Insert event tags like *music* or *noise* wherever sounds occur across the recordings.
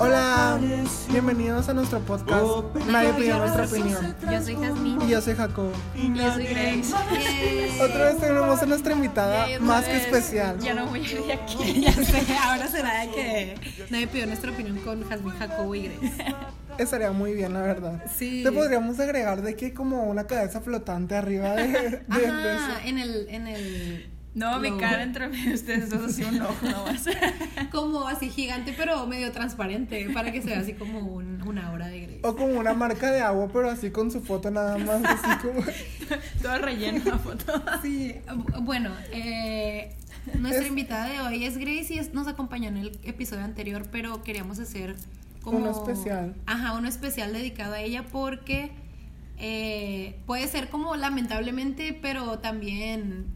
Hola, bienvenidos a nuestro podcast. Nadie pidió nuestra opinión. Yo soy Jasmine. Y yo soy Jacob. Yo soy Grace. Otra vez tenemos a nuestra invitada más que especial. Ya no voy a ir de aquí. ya sé, ahora será de que nadie pidió nuestra opinión con Jasmine, Jacobo y Grace. Estaría muy bien, la verdad. Sí. Te podríamos agregar de que como una cabeza flotante arriba de, de- de Ajá, eso. en el, en el. No, mi cara entre ustedes dos así un ojo nomás. *laughs* Como así gigante, pero medio transparente, para que se vea así como un, una aura de Grace. O como una marca de agua, pero así con su foto nada más, así como... *laughs* Todo relleno la foto. Sí, bueno, eh, nuestra Es- invitada de hoy es Grace y es- nos acompañó en el episodio anterior, pero queríamos hacer como Uno especial. Ajá, uno especial dedicado a ella porque eh, puede ser como lamentablemente, pero también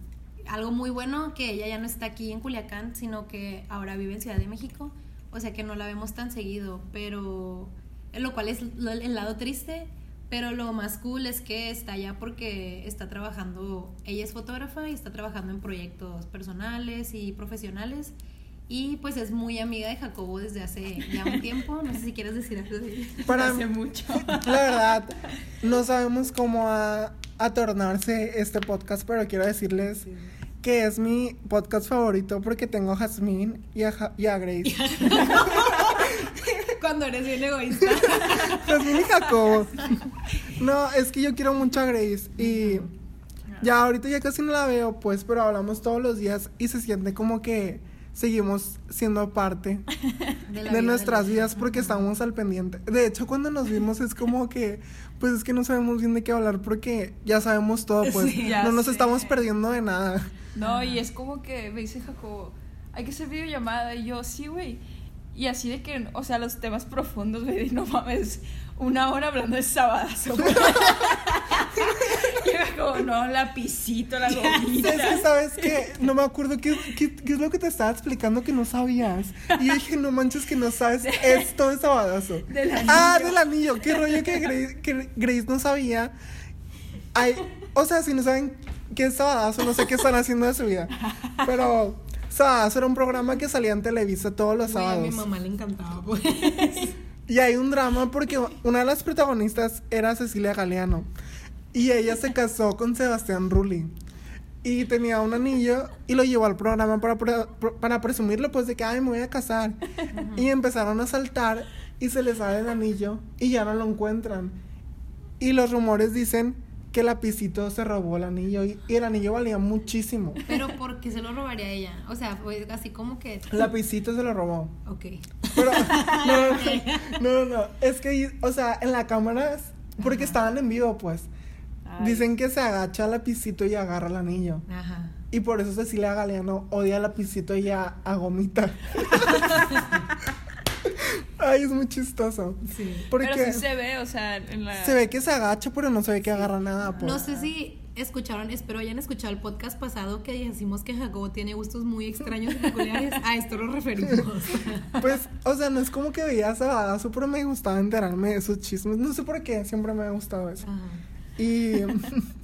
algo muy bueno que ella ya no está aquí en Culiacán, sino que ahora vive en Ciudad de México, o sea que no la vemos tan seguido, pero lo cual es el lado triste, pero lo más cool es que está allá porque está trabajando, ella es fotógrafa y está trabajando en proyectos personales y profesionales. Y pues es muy amiga de Jacobo desde hace ya un tiempo. No sé si quieres decir algo de ella. Para Hace mucho. *laughs* La verdad, no sabemos cómo a, a tornarse este podcast, pero quiero decirles que es mi podcast favorito porque tengo a Jasmine y a, Ja- y a Grace. *laughs* Cuando eres bien egoísta. *laughs* Jasmine y Jacobo. No, es que yo quiero mucho a Grace y ya ahorita ya casi no la veo, pues, pero hablamos todos los días y se siente como que seguimos siendo parte *laughs* De, la de vida nuestras vidas porque estamos al pendiente. De hecho, cuando nos vimos es como que, pues es que no sabemos bien de qué hablar porque ya sabemos todo, pues Sí, no nos sé. estamos perdiendo de nada. No, y es como que me dice Jacobo, hay que hacer videollamada. Y yo, sí, güey. Y así de que, o sea, los temas profundos, güey, no mames, una hora hablando de sabadazo. *laughs* y yo como, no, lapicito, la Es que, gomita. ¿sabes qué? No me acuerdo qué, qué, qué es lo que te estaba explicando que no sabías. Y yo dije, no manches que no sabes esto de sabadazo. Del Ah, anillo. del anillo. Qué rollo que Grace, que Grace no sabía. Ay, o sea, si no saben qué es sabadazo, no sé qué están haciendo de su vida. Pero sabadazo era un programa que salía en Televisa todos los Güey, a mi sábados. mamá le encantaba, pues. Y hay un drama porque una de las protagonistas era Cecilia Galeano. Y ella se casó con Sebastián Rulli. Y tenía un anillo y lo llevó al programa para, para presumirlo, pues de que, ay, me voy a casar. Y empezaron a saltar y se les sale el anillo y ya no lo encuentran. Y los rumores dicen que Lapicito se robó el anillo y, y el anillo valía muchísimo. Pero ¿por qué se lo robaría ella? O sea, fue así como que. Lapicito se lo robó. Ok. Pero, *laughs* no, no, no, es que, o sea, en la cámara, porque estaban en vivo, pues, Ay. dicen que se agacha al lapicito y agarra el anillo. Ajá. Y por eso Cecilia Galeano odia al lapicito y a, a Gomita. *laughs* Ay, es muy chistoso. Sí. Porque Pero sí se... se ve, o sea, en la... ve que se agacha, pero no se ve que agarra nada, pues. No sé si escucharon, espero hayan escuchado el podcast pasado que decimos que Jacobo tiene gustos muy extraños y peculiares. *laughs* A esto nos referimos. *laughs* Pues, o sea, no es como que veía Sabadazo, pero me gustaba enterarme de sus chismes. No sé por qué, siempre me ha gustado eso. Ajá. Y *laughs*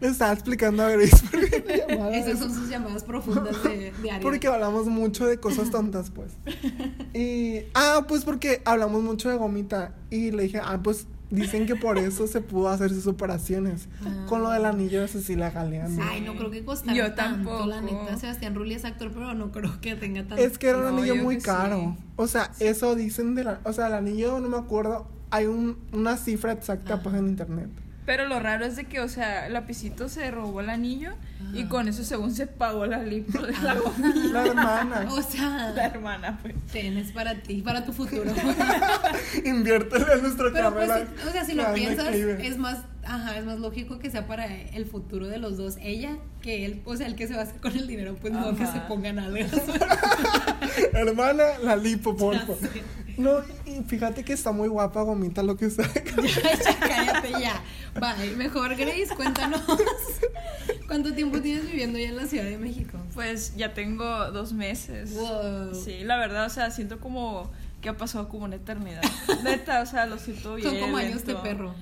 le estaba explicando a Grace por qué me *laughs* llamaba Esas son sus llamadas profundas de diario. Porque hablamos mucho de cosas tontas, pues. *laughs* Y. Ah, pues porque hablamos mucho de gomita. Y le dije, ah, pues dicen que por eso se pudo hacer sus operaciones. Ah. Con lo del anillo de Cecilia Galeano. Ay, no creo que costara Yo tanto, la neta. Sebastián Rulli es actor, pero no creo que tenga tanto. Es que era un No, anillo muy sí. caro. O sea, eso dicen de la. O sea, el anillo no me acuerdo. Hay un, una cifra exacta, Ajá. pues, en internet. Pero lo raro es de que, o sea, Lapicito se robó el anillo y Ajá. con eso según se pagó la lipo *laughs* de la Ajá. gomita. La hermana. O sea, La hermana, pues. tienes para ti, para tu futuro. *laughs* Inviértele en nuestra Pero pues, carrera. o sea, si lo piensas, es más, ajá, es más lógico que sea para el futuro de los dos. Ella, que él, o sea, el que se va a hacer con el dinero, pues no que Ajá. se pongan algo. *laughs* Hermana, la lipo, por Ya favor. sé. No, y fíjate que está muy guapa Gomita lo que está. *laughs* ya, ya, cállate ya. Vale, mejor Grace, cuéntanos. ¿Cuánto tiempo tienes viviendo ya en la Ciudad de México? Pues ya tengo dos meses. Wow. Sí, la verdad, o sea, siento como que ha pasado como una eternidad. Neta, o sea, lo siento bien. Son como años de perro.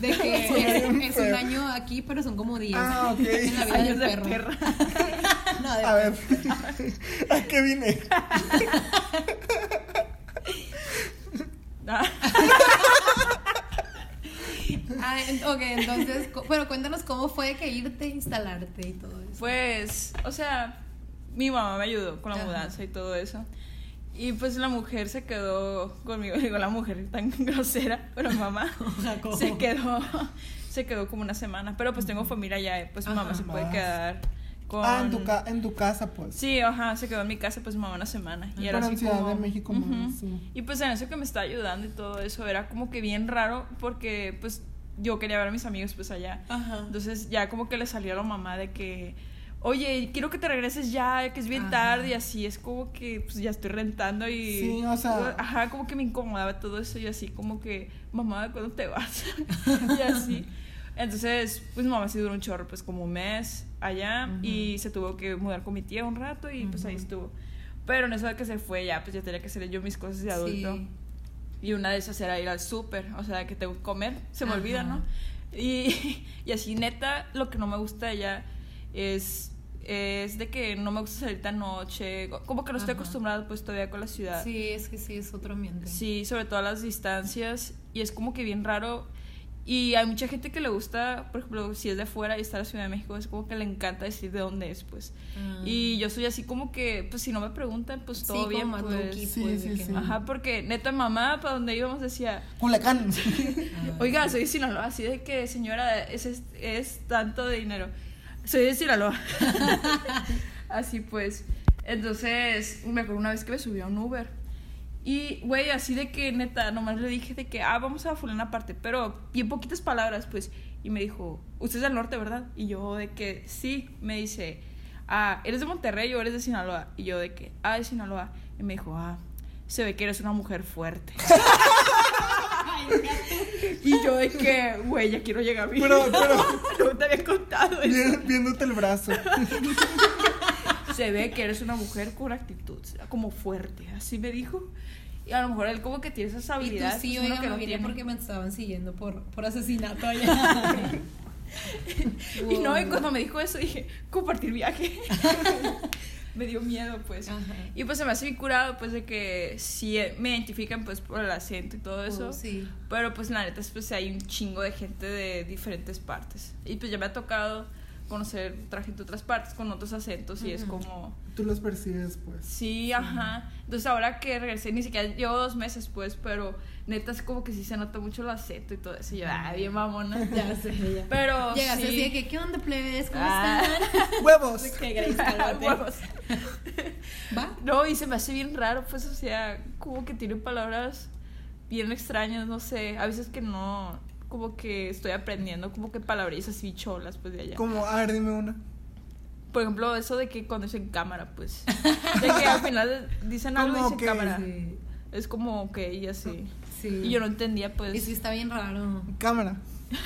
De que *laughs* es, es un año aquí, pero son como 10 Ah, ok. en la vida del Años de perro. perra. *laughs* No, de A ver, ¿a qué vine? Ah, *laughs* Ah, ok, entonces, pero cuéntanos cómo fue que irte, instalarte y todo eso. Pues, o sea, mi mamá me ayudó con la Ajá. mudanza y todo eso. Y pues la mujer se quedó conmigo, *laughs* digo, la mujer tan *laughs* grosera, pero mamá Jacobo. se quedó, se quedó como una semana. Pero pues tengo familia allá, pues mi mamá Ajá. se puede Más. quedar con... Ah, en tu, ca- en tu casa, pues. Sí, ajá, se quedó en mi casa pues mamá una semana. Y era Pero así Ciudad como... de México, más, sí. Y pues en eso que me está ayudando y todo eso, era como que bien raro porque pues yo quería ver a mis amigos pues allá. Ajá. Entonces ya como que le salió a la mamá de que, oye, quiero que te regreses ya, que es bien Ajá. tarde y así. Es como que pues ya estoy rentando y... Sí, o sea- Ajá, como que me incomodaba todo eso y así como que, mamá, ¿cuándo te vas? *laughs* y así. Entonces, pues mamá sí duró un chorro, pues como un mes allá y se tuvo que mudar con mi tía un rato y pues ahí estuvo. Pero en eso de que se fue ya, pues ya tenía que hacer yo mis cosas de adulto. Sí. Y una de esas era ir al súper, o sea, que tengo que comer, se me Ajá. olvida, ¿no? Y, *laughs* y así, neta, lo que no me gusta de ella es, es de que no me gusta salir tan noche, como que no estoy Ajá. acostumbrada pues todavía con la ciudad. Sí, es que sí, es otro ambiente. Sí, sobre todo las distancias, y es como que bien raro. Y hay mucha gente que le gusta, por ejemplo, si es de fuera y está en la Ciudad de México, es como que le encanta decir de dónde es, pues. Ah. Y yo soy así como que, pues si no me preguntan, pues Sí, todo como bien, más pues. Sí, pues, sí, sí. Ajá, porque neta mamá, para donde íbamos decía, Culiacán. *laughs* Oiga, soy de Sinaloa, así de que señora, es, es, es tanto de dinero. Soy de Sinaloa. *laughs* así pues. Entonces, me acuerdo una vez que me subí a un Uber. Y, güey, así de que neta, nomás le dije de que, ah, vamos a fulana parte, pero bien poquitas palabras, pues. Y me dijo, usted es del norte, ¿verdad? Y yo de que, sí, me dice, ah, ¿eres de Monterrey o eres de Sinaloa? Y yo de que, ah, de Sinaloa. Y me dijo, ah, se ve que eres una mujer fuerte. *laughs* Y yo de que, güey, ya quiero llegar a mi Pero, pero, *laughs* No te había contado eso. vi- viéndote el brazo. *laughs* Se ve que eres una mujer con actitud, como fuerte. Así me dijo. Y a lo mejor él como que tiene esas Y tú habilidades. sí, pues, oiga, que me no tiene. porque me estaban siguiendo por, por asesinato allá. *laughs* Y no, y cuando me dijo eso dije, compartir viaje. *laughs* me dio miedo, pues. Ajá. Y pues se me hace bien curado, pues, de que sí eh, me identifican, pues, por el acento y todo eso. Oh, sí. Pero pues la neta es pues hay un chingo de gente de diferentes partes. Y pues ya me ha tocado conocer otra gente de otras partes con otros acentos y es como... Tú los percibes, pues. Sí, ajá. Entonces ahora que regresé, ni siquiera llevo dos meses pues, pero neta es como que sí se nota mucho el acento y todo eso. Y yo, ah, bien mamona. *laughs* Ya sé, ya. Pero Llegaste sí. así de que, ¿qué onda, plebes? ¿Cómo Ah. están? *laughs* ¡Huevos! Que. Huevos. *laughs* ¿Va? No, y se me hace bien raro, pues, o sea, como que tiene palabras bien extrañas, no sé. A veces que no, como que estoy aprendiendo, como que palabrillas así cholas, pues, de allá. Como, a ver, dime una. Por ejemplo, eso de que cuando dicen cámara, pues. *laughs* De que al final dicen algo y Como dicen que- cámara. Sí. Es como, ok, y así. Sí. Y yo no entendía, pues. Y sí está bien raro. Cámara. *laughs*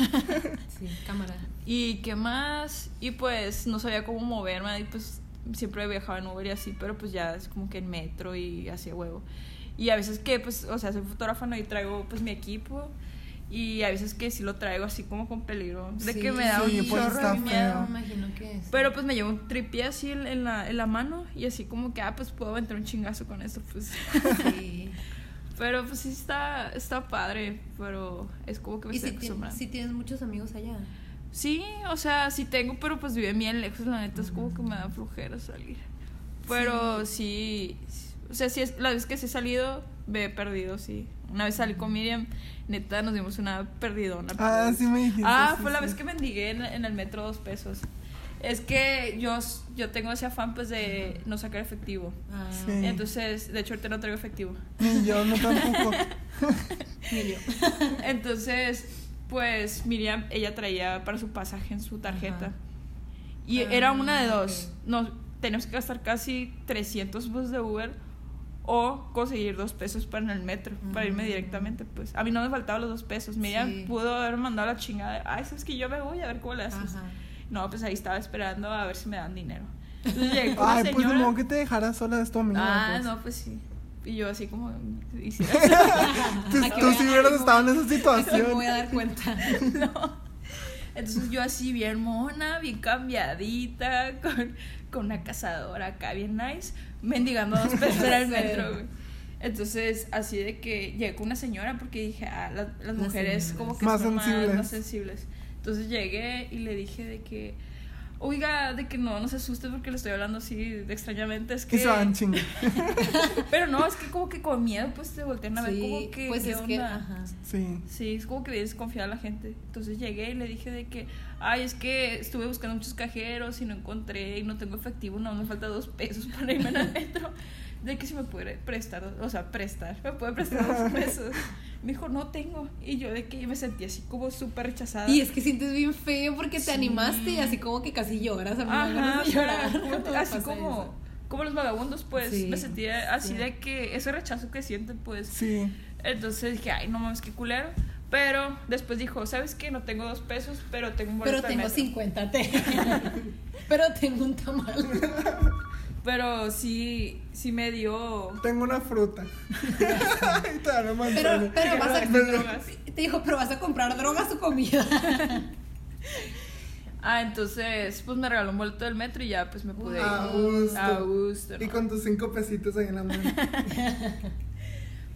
Sí, cámara. ¿Y qué más? Y pues no sabía cómo moverme y pues siempre viajaba en Uber y así, pero pues ya es como que en metro y así huevo. Y a veces que pues, o sea, soy fotógrafa ¿no? y traigo pues mi equipo y a veces que sí lo traigo así como con peligro, de Sí, que me da sí, un pues, chorro está de miedo. Imagino que es. Pero pues me llevo un tripié así en la, en la mano y así como que, ah, pues puedo entrar un chingazo con esto, pues. Sí. *laughs* pero pues sí está, está padre, pero es como que me ¿Y estoy si, acostumbrando. si tienes muchos amigos allá? Sí, o sea, sí tengo, pero pues vive bien lejos, la neta es como que me da flojera salir. Pero sí, o sea, sí es, la vez que sí he salido, me he perdido, sí. Una vez salí con Miriam, neta, nos dimos una perdidona. Ah, pues. sí me dijiste. Ah, sí, fue la vez que mendigué en, en el metro dos pesos. Es que yo, yo tengo ese afán pues de no sacar efectivo. Ah, Sí. Entonces, de hecho ahorita no traigo efectivo. Ni yo, no tampoco. *laughs* ni yo. Entonces, pues Miriam, ella traía para su pasaje en su tarjeta. Ajá. Y Ah, era una de dos. ok. Nos teníamos que gastar casi 300 pesos de Uber o conseguir dos pesos para en el metro, para irme Mm. directamente. Pues a mí no me faltaban los dos pesos. Miriam Sí. pudo haber mandado la chingada. Ay, sabes que yo me voy a ver cómo le haces. Ajá. No, pues ahí estaba esperando a ver si me dan dinero. *laughs* Entonces llegué con la Ay, pues señora. de modo que te dejara sola de tu amiga. ah, pues. no, pues sí. Y yo así como hiciera *laughs* Tú, tú si hubieras estado en esa *laughs* Me situación. voy a dar cuenta. no. Entonces yo así bien mona, bien cambiadita, con, con una cazadora acá bien nice, mendigando dos pesos en el *laughs* metro, güey. Entonces, así de que llegué con una señora porque dije, ah, las, las Las mujeres señoras. como que Más son más, sensibles. más sensibles. Entonces llegué y le dije de que, oiga, de que no, no se asuste porque le estoy hablando así de extrañamente, es que... Y se van chingue. *laughs* Pero no, es que como que con miedo pues te voltean a ver Sí, como que, pues ¿qué es que, onda? ajá. Sí. Sí, es como que vienes confiar a la gente. Entonces llegué y le dije de que, ay, es que estuve buscando muchos cajeros y no encontré y no tengo efectivo, no, me falta dos pesos para irme al *laughs* metro. De que si me puede prestar, o sea, prestar, me puede prestar dos *laughs* pesos. Me dijo, no tengo. Y yo de que me sentí así como súper rechazada. Y es que sientes bien feo porque te Sí. animaste y así como que casi lloras. A mí Ajá, llorar. como- *laughs* así como, eso. como los vagabundos, pues Sí, me sentía así sí. de que ese rechazo que sienten, pues Sí. Entonces dije, ay, no mames, qué culero. Pero después dijo, ¿sabes qué? No tengo dos pesos, pero tengo un boleto Pero de tengo metro". 50 te. *laughs* *laughs* Pero tengo un tamal. Pero sí, sí me dio... Tengo una fruta. *laughs* Y una Pero, manzana. pero vas a. drogas. Te dijo, pero vas a comprar drogas o comida. Ah, entonces, pues me regaló un boleto del metro y ya, pues me pude ir. A gusto. A gusto, Y ¿no? con tus cinco pesitos ahí en la mano.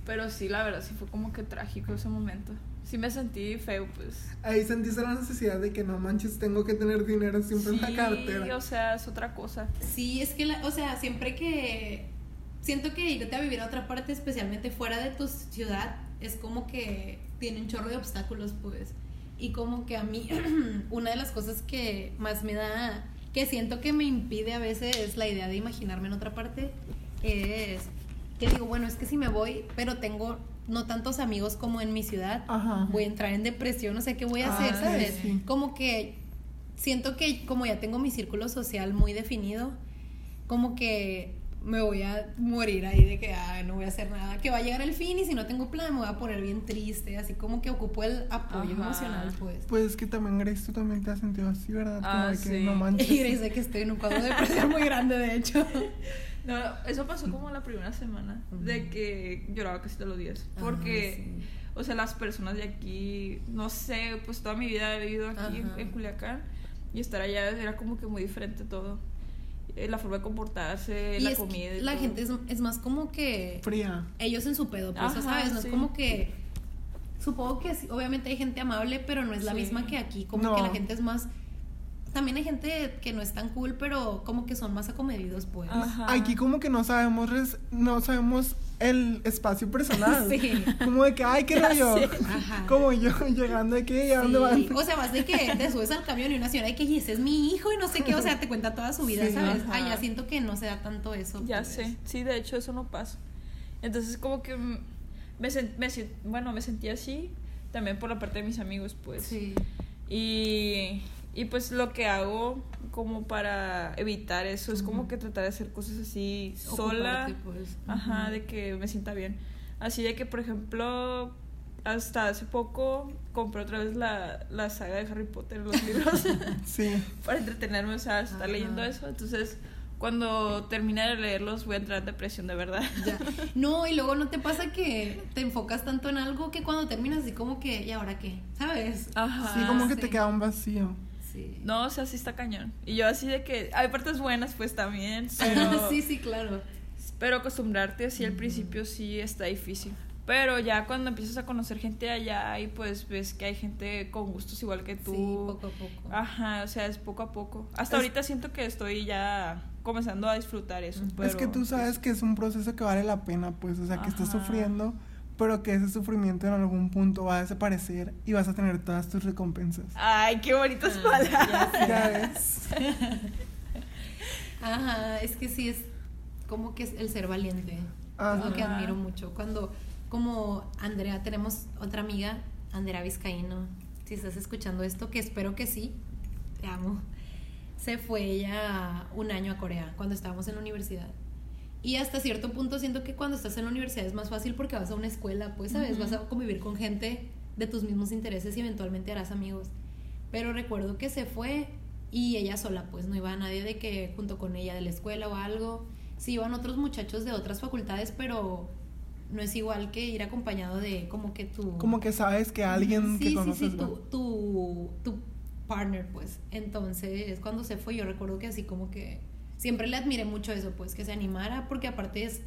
Pero sí, la verdad, sí fue como que trágico ese momento. Sí me sentí feo, pues. Ahí sentiste la necesidad de que no manches, tengo que tener dinero siempre en la Sí, cartera. o sea, es otra cosa. Sí, es que, la- o sea, siempre que. Siento que irte a vivir a otra parte, especialmente fuera de tu ciudad, es como que tiene un chorro de obstáculos, pues. Y como que a mí, *clears throat* una de las cosas que más me da. que siento que me impide a veces es la idea de imaginarme en otra parte, es que digo, bueno, es que si me voy, pero tengo no tantos amigos como en mi ciudad, Ajá. voy a entrar en depresión, no sé qué voy a hacer, Ay, ¿sabes? sí. Como que siento que como ya tengo mi círculo social muy definido, como que me voy a morir ahí de que ay, no voy a hacer nada, que va a llegar el fin y si no tengo plan me voy a poner bien triste, así como que ocupo el apoyo Ajá. emocional, pues. Pues es que también Grace, tú también te has sentido así, ¿verdad? Como Ah, de que sí. no *laughs* manches. Y dice que estoy en un cuadro de depresión muy grande, de hecho. *laughs* No, eso pasó como la primera semana, de que lloraba casi todos los días. Ah, Porque, sí. o sea, las personas de aquí, no sé, pues toda mi vida he vivido aquí en, Culiacán y estar allá era como que muy diferente todo. Eh, La forma de comportarse, Y la comida. y la todo. gente es, es más como que Fría. ellos en su pedo, pues, Ajá, ¿sabes? No sí. es como que. Supongo que sí, obviamente hay gente amable, pero no es la Sí. misma que aquí. Como No. que la gente es más. También hay gente que no es tan cool, pero como que son más acomedidos, pues. Ajá. Aquí como que no sabemos res- no sabemos el espacio personal. *laughs* Sí. Como de que, ay, qué rollo. *laughs* Como yo *laughs* llegando de que, ¿a dónde Sí, van? O sea, vas de que te subes al camión y una señora de que "Y ese es mi hijo y no sé qué, o sea, te cuenta toda su vida, Sí. ¿sabes? Ajá. Allá siento que no se da tanto eso. Ya pues. sé, sí, de hecho eso no pasa. Entonces como que me, sen- me bueno, me sentí así también por la parte de mis amigos, pues. Sí. Y, y pues lo que hago como para evitar eso es como que tratar de hacer cosas así sola. Ocuparte, pues. Ajá, de que me sienta bien. Así de que, por ejemplo, hasta hace poco compré otra vez la, la saga de Harry Potter, los libros, *laughs* Sí. *laughs* para entretenerme, o sea, estar Ajá. leyendo eso. Entonces, cuando termine de leerlos, voy a entrar en depresión de verdad. *laughs* Ya. No, y luego no te pasa que te enfocas tanto en algo que cuando terminas así como que, ¿y ahora qué? ¿Sabes? Ajá. Sí, como que sí. te queda un vacío. Sí. No, o sea, sí está cañón. Y yo así de que hay partes buenas, pues también, *laughs* pero, sí, sí, claro. pero acostumbrarte así al principio sí está difícil. Pero ya cuando empiezas a conocer gente allá y pues ves que hay gente con gustos igual que tú. Sí, poco a poco. Ajá, o sea, es poco a poco. Hasta Es- ahorita siento que estoy ya comenzando a disfrutar eso. Pero, es que tú sabes que es un proceso que vale la pena, pues, o sea, que estás sufriendo, pero que ese sufrimiento en algún punto va a desaparecer y vas a tener todas tus recompensas. Ay, qué bonitas Ah, palabras. Ya ves. *laughs* Ajá, es que sí es como que es el ser valiente. Es lo que admiro mucho. Cuando, como Andrea, tenemos otra amiga, Andrea Vizcaíno, si estás escuchando esto, que espero que sí, te amo. Se fue ella un año a Corea cuando estábamos en la universidad. Y hasta cierto punto siento que cuando estás en la universidad es más fácil porque vas a una escuela, pues, ¿sabes? Ujú. Vas a convivir con gente de tus mismos intereses y eventualmente harás amigos. Pero recuerdo que se fue y ella sola, pues no iba nadie de que junto con ella de la escuela o algo. Sí iban otros muchachos de otras facultades, pero no es igual que ir acompañado de como que tu... Como que sabes que alguien sí, que sí, conoces sí, va. tu, tu, tu partner, pues. Entonces, cuando se fue, yo recuerdo que así como que siempre le admiré mucho eso, pues, que se animara, porque aparte es,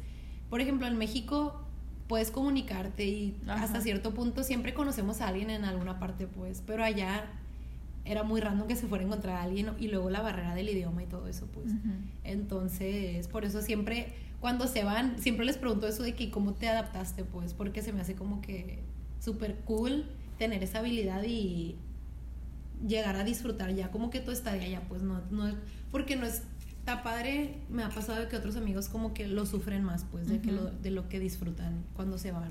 por ejemplo, en México puedes comunicarte y Ajá. hasta cierto punto siempre conocemos a alguien en alguna parte, pues, pero allá era muy random que se fuera a encontrar a alguien y luego la barrera del idioma y todo eso, pues. Entonces, por eso siempre, cuando se van, siempre les pregunto eso de que cómo te adaptaste, pues, porque se me hace como que súper cool tener esa habilidad y llegar a disfrutar ya como que tu estadía ya, pues, no, no porque no es, está padre, me ha pasado de que otros amigos como que lo sufren más, pues, de, que Ujú. lo, de lo que disfrutan cuando se van.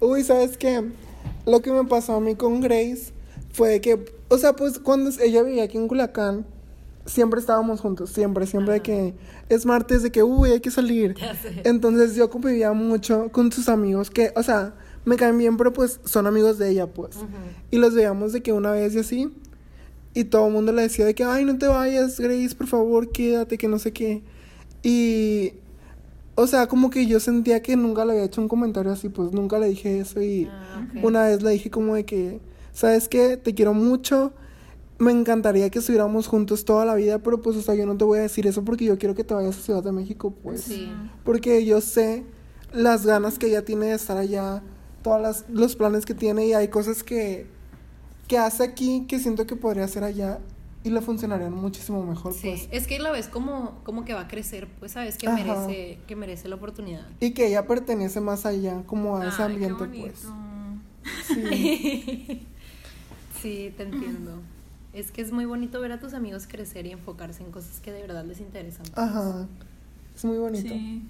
Uy, ¿sabes qué? Lo que me pasó a mí con Grace fue que, o sea, pues cuando ella vivía aquí en Culiacán, siempre estábamos juntos, siempre, siempre de que es martes, de que, uy, hay que salir. Ya sé. Entonces yo convivía mucho con sus amigos que, o sea, me caen bien, pero pues son amigos de ella, pues. Ujú. Y los veíamos de que una vez y así. Y todo el mundo le decía de que, ay, no te vayas, Grace, por favor, quédate, que no sé qué. Y, o sea, como que yo sentía que nunca le había hecho un comentario así, pues nunca le dije eso. Y Ah, una vez le dije como de que, ¿sabes qué? Te quiero mucho. Me encantaría que estuviéramos juntos toda la vida, pero pues, o sea, yo no te voy a decir eso porque yo quiero que te vayas a Ciudad de México, pues. Sí. Porque yo sé las ganas que ella tiene de estar allá, todos los planes que tiene y hay cosas que, que hace aquí que siento que podría hacer allá y le funcionarían muchísimo mejor, Sí, pues. es que la ves como, como que va a crecer, pues sabes que Ajá. merece, que merece la oportunidad. Y que ella pertenece más allá, como a ese Ay, ambiente, pues. Sí. *laughs* Sí, te entiendo. Es que es muy bonito ver a tus amigos crecer y enfocarse en cosas que de verdad les interesan. Ajá. Es muy bonito. Sí.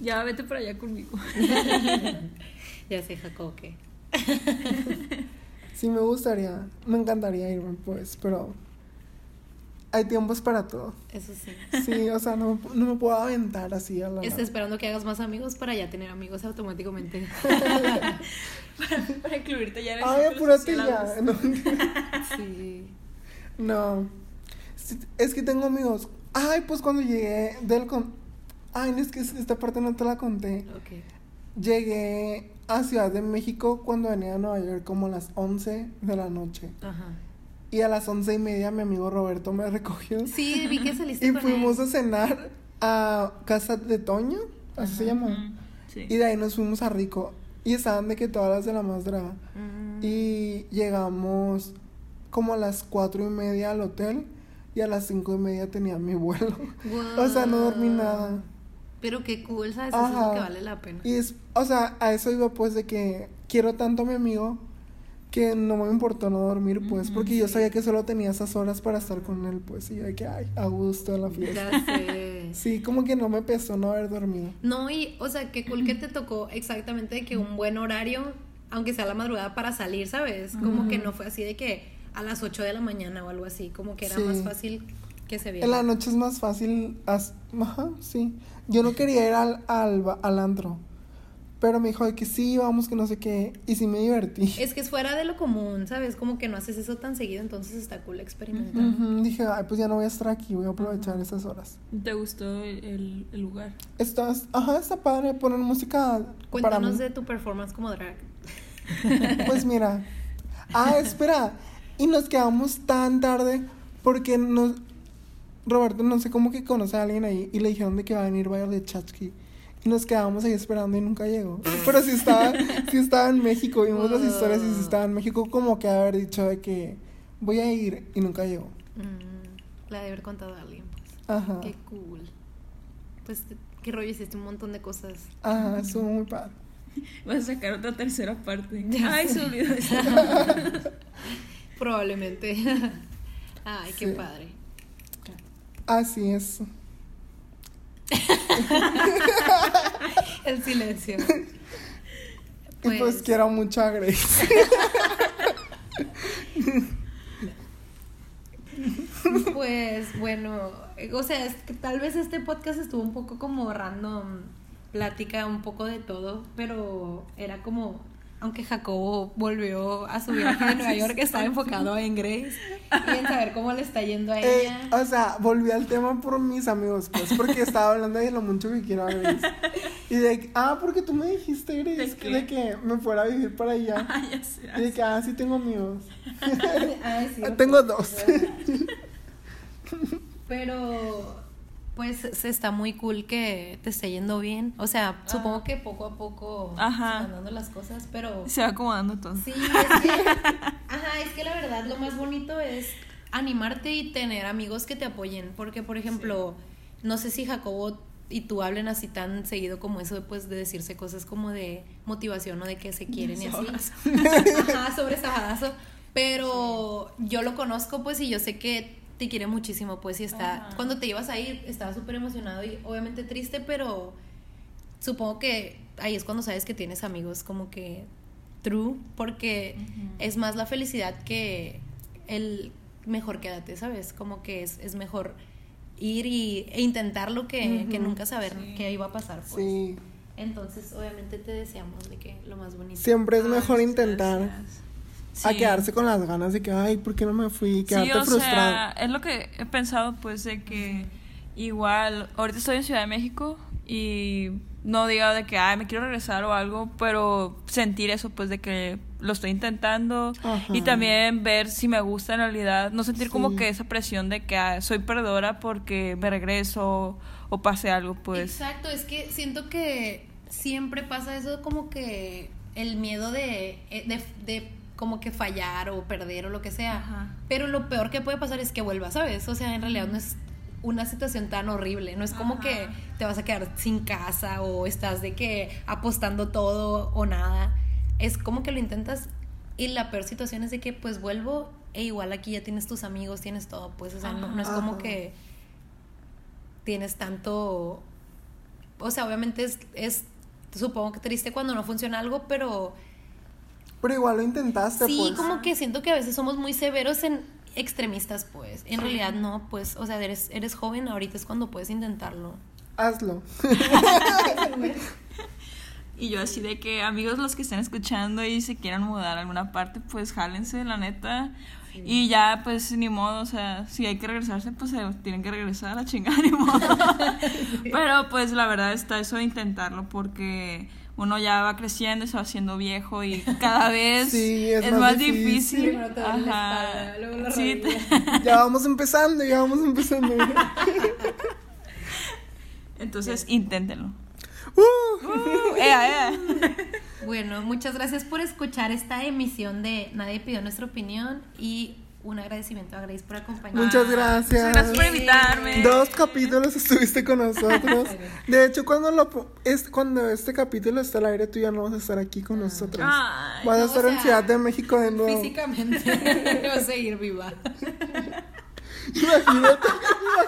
Ya vete para allá conmigo. *laughs* Ya sé, Jacob, que *laughs* Sí, me gustaría, me encantaría irme, pues, pero hay tiempos para todo. eso sí. Sí, o sea, no, no me puedo aventar así a la nada. esperando que hagas más amigos para ya tener amigos automáticamente. *laughs* para incluirte ya en el Ay, apúrate ya. *laughs* No, Sí. no. Es que tengo amigos. Ay, pues cuando llegué del con... Ay, es que esta parte no te la conté. Ok. Llegué a Ciudad de México cuando venía a Nueva York como a las 11 de la noche. Ajá. Y a las once y media mi amigo Roberto me recogió. Sí, vi que saliste Y con fuimos él. a cenar a Casa de Toño, así se Sí. Y de ahí nos fuimos a Rico. Y estaban de que todas las de la más draga. Mm. Y llegamos como a las cuatro y media al hotel. Y a las cinco y media tenía mi vuelo. *laughs* O sea, no dormí nada. Pero qué cool, ¿sabes? Eso es lo Ajá. que vale la pena. Y es, o sea, a eso iba pues de que quiero tanto a mi amigo que no me importó no dormir, pues, Ujú, porque yo sí. sabía que solo tenía esas horas para estar con él, pues, y yo de que, ay, a gusto en la fiesta. Ya sé. *laughs* Sí, como que no me pesó no haber dormido. No, y, o sea, qué cool que te tocó exactamente que un buen horario, aunque sea la madrugada para salir, ¿sabes? Como que no fue así de que a las 8 de la mañana o algo así, como que era Sí. más fácil que se viera. En la noche es más fácil, as- ajá, sí. Yo no quería ir al, al, al antro, pero me dijo de que sí, vamos, que no sé qué, y sí me divertí. Es que es fuera de lo común, ¿sabes? Como que no haces eso tan seguido, entonces está cool experimentar. Dije, ay, pues ya no voy a estar aquí, voy a aprovechar esas horas. ¿Te gustó el, lugar? Está, ajá, está padre poner música para mí. Cuéntanos de tu performance como drag. *laughs* Pues mira. Ah, espera. Y nos quedamos tan tarde porque nos... Roberto no sé cómo que conoce a alguien ahí y le dijeron de que va a venir Violet Chachki. Y nos quedamos ahí esperando y nunca llegó. Pero sí estaba, *laughs* sí estaba en México. Vimos las historias y sí estaba en México como que haber dicho de que voy a ir y nunca llegó. Mm, la de haber contado a alguien. pues. Ajá. Qué cool. Pues, qué rollo, hiciste un montón de cosas. Ajá, estuvo muy padre. *laughs* Vas a sacar otra tercera parte. Ya Ay, se olvidó eso. *laughs* Probablemente. Ay, qué Sí. padre. Así es. El silencio. *laughs* Y pues quiero mucho a Grace. *laughs* Pues bueno, o sea, es que tal vez este podcast estuvo un poco como random, plática un poco de todo, pero era como, aunque Jacobo volvió a su viaje de *laughs* Nueva York, estaba enfocado en Grace y en saber cómo le está yendo a Eh, ella. o sea, volví al tema por mis amigos, pues, porque estaba hablando de lo mucho que quiero a Grace. Y de que, ah, porque tú me dijiste, Iris, ¿De de que me fuera a vivir para allá. Ah, ya sé. Y de que, ah, sí tengo amigos. *laughs* Sí, *laughs* Tengo dos. Pero pues se está muy cool que te esté yendo bien. O sea, supongo que poco a poco Ajá. se van dando las cosas, pero Se va acomodando todo. sí, es que *laughs* ajá, es que la verdad lo más bonito es animarte y tener amigos que te apoyen, porque por ejemplo, no sé si Jacobo y tú hablen así tan seguido como eso pues de decirse cosas como de motivación o de que se quieren y así. *laughs* Ajá, sobre Sabadazo. Pero yo lo conozco, pues, y yo sé que te quiere muchísimo, pues, y está. Ajá. Cuando te ibas a ir, estaba súper emocionado y obviamente triste, pero supongo que ahí es cuando sabes que tienes amigos como que true, porque es más la felicidad que el mejor quédate, ¿sabes? Como que es, es mejor ir y, e intentarlo que, que nunca saber Sí. qué iba a pasar, pues. Sí. Entonces, obviamente te deseamos de que lo más bonito. Siempre es mejor intentar gracias. A Sí. quedarse con las ganas de que, ay, ¿por qué no me fui? Sí, Quedarte o frustrado. sea, es lo que he pensado, pues, de que igual, ahorita estoy en Ciudad de México y no diga de que, ay, me quiero regresar o algo, pero sentir eso, pues, de que lo estoy intentando Ajá. y también ver si me gusta en realidad, no sentir como Sí. que esa presión de que ah, soy perdedora porque me regreso o pase algo, pues. Exacto, es que siento que siempre pasa eso como que el miedo de, eh, de, de como que fallar o perder o lo que sea. Ajá. Pero lo peor que puede pasar es que vuelvas, ¿sabes? O sea, en realidad no es una situación tan horrible. No es como Ajá. que te vas a quedar sin casa o estás de que apostando todo o nada. Es como que lo intentas y la peor situación es de que pues vuelvo e igual aquí ya tienes tus amigos, tienes todo, pues, o sea, no, no es como que tienes tanto... O sea, obviamente es, es supongo que triste cuando no funciona algo, pero Pero igual lo intentaste, sí, pues. como que siento que a veces somos muy severos en extremistas, pues. En realidad no, pues, o sea, eres, eres joven, ahorita es cuando puedes intentarlo. Hazlo. *laughs* Y yo así de que amigos los que estén escuchando y se quieran mudar a alguna parte, pues jálense, la neta. Y ya, pues ni modo, o sea, si hay que regresarse, pues se tienen que regresar a chingar, *laughs* ni modo. *laughs* Pero pues la verdad está eso de intentarlo porque uno ya va creciendo y se va haciendo viejo y cada *laughs* vez Sí, es es, más más difícil. difícil. Ajá. espalda, luego Sí. *laughs* Ya vamos empezando, ya vamos empezando. *laughs* Entonces, inténtenlo. Uh, Uh, ea, ea. Bueno, muchas gracias por escuchar esta emisión de Nadie pidió nuestra opinión y un agradecimiento a Grace por acompañarnos. Muchas gracias. Muchas gracias por invitarme. Dos capítulos estuviste con nosotros. De hecho, cuando lo es cuando este capítulo está al aire, tú ya no vas a estar aquí con nosotros. Ay, vas a no, estar o en Ciudad de México de nuevo. Físicamente *laughs* va a seguir viva. *laughs* Imagínate,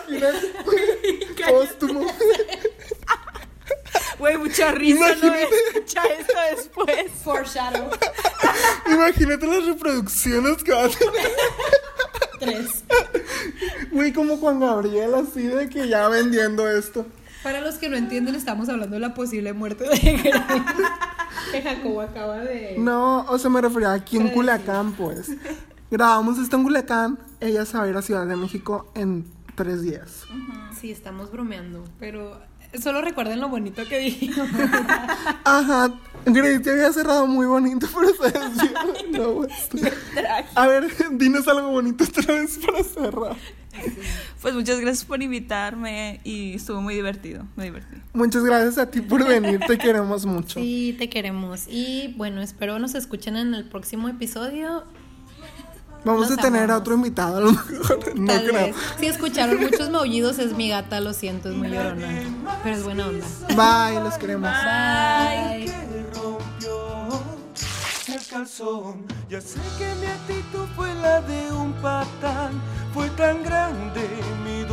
imagínate. *laughs* Póstumo. Güey, mucha risa, ¿no? Imagínate. Escucha esto después. Foreshadow. *laughs* Imagínate las reproducciones que va a tener. Tres. Güey, como Juan Gabriel, así de que ya vendiendo esto. Para los que no entienden, estamos hablando de la posible muerte de Grace. *laughs* Que Jacobo acaba de. No, o sea, me refería aquí en Culiacán, pues. Grabamos esto en Culiacán. Ella se va a ir a Ciudad de México en tres días. Sí, estamos bromeando, pero solo recuerden lo bonito que dijimos. *laughs* Ajá. Grace te había cerrado muy bonito, *laughs* pero se desvió. No, güey. A ver, dinos algo bonito otra vez para cerrar. Pues muchas gracias por invitarme y estuvo muy divertido, muy divertido. Muchas gracias a ti por venir, te queremos mucho. Sí, te queremos. Y bueno, espero nos escuchen en el próximo episodio. Vamos los a tener amamos. a otro invitado, a lo mejor. *laughs* Tal no vez. creo. Si escucharon muchos maullidos, es mi gata, lo siento, es muy llorona. Pero es buena onda. Bye, los queremos. Bye. Ya sé que mi actitud fue la de un patán, fue tan grande mi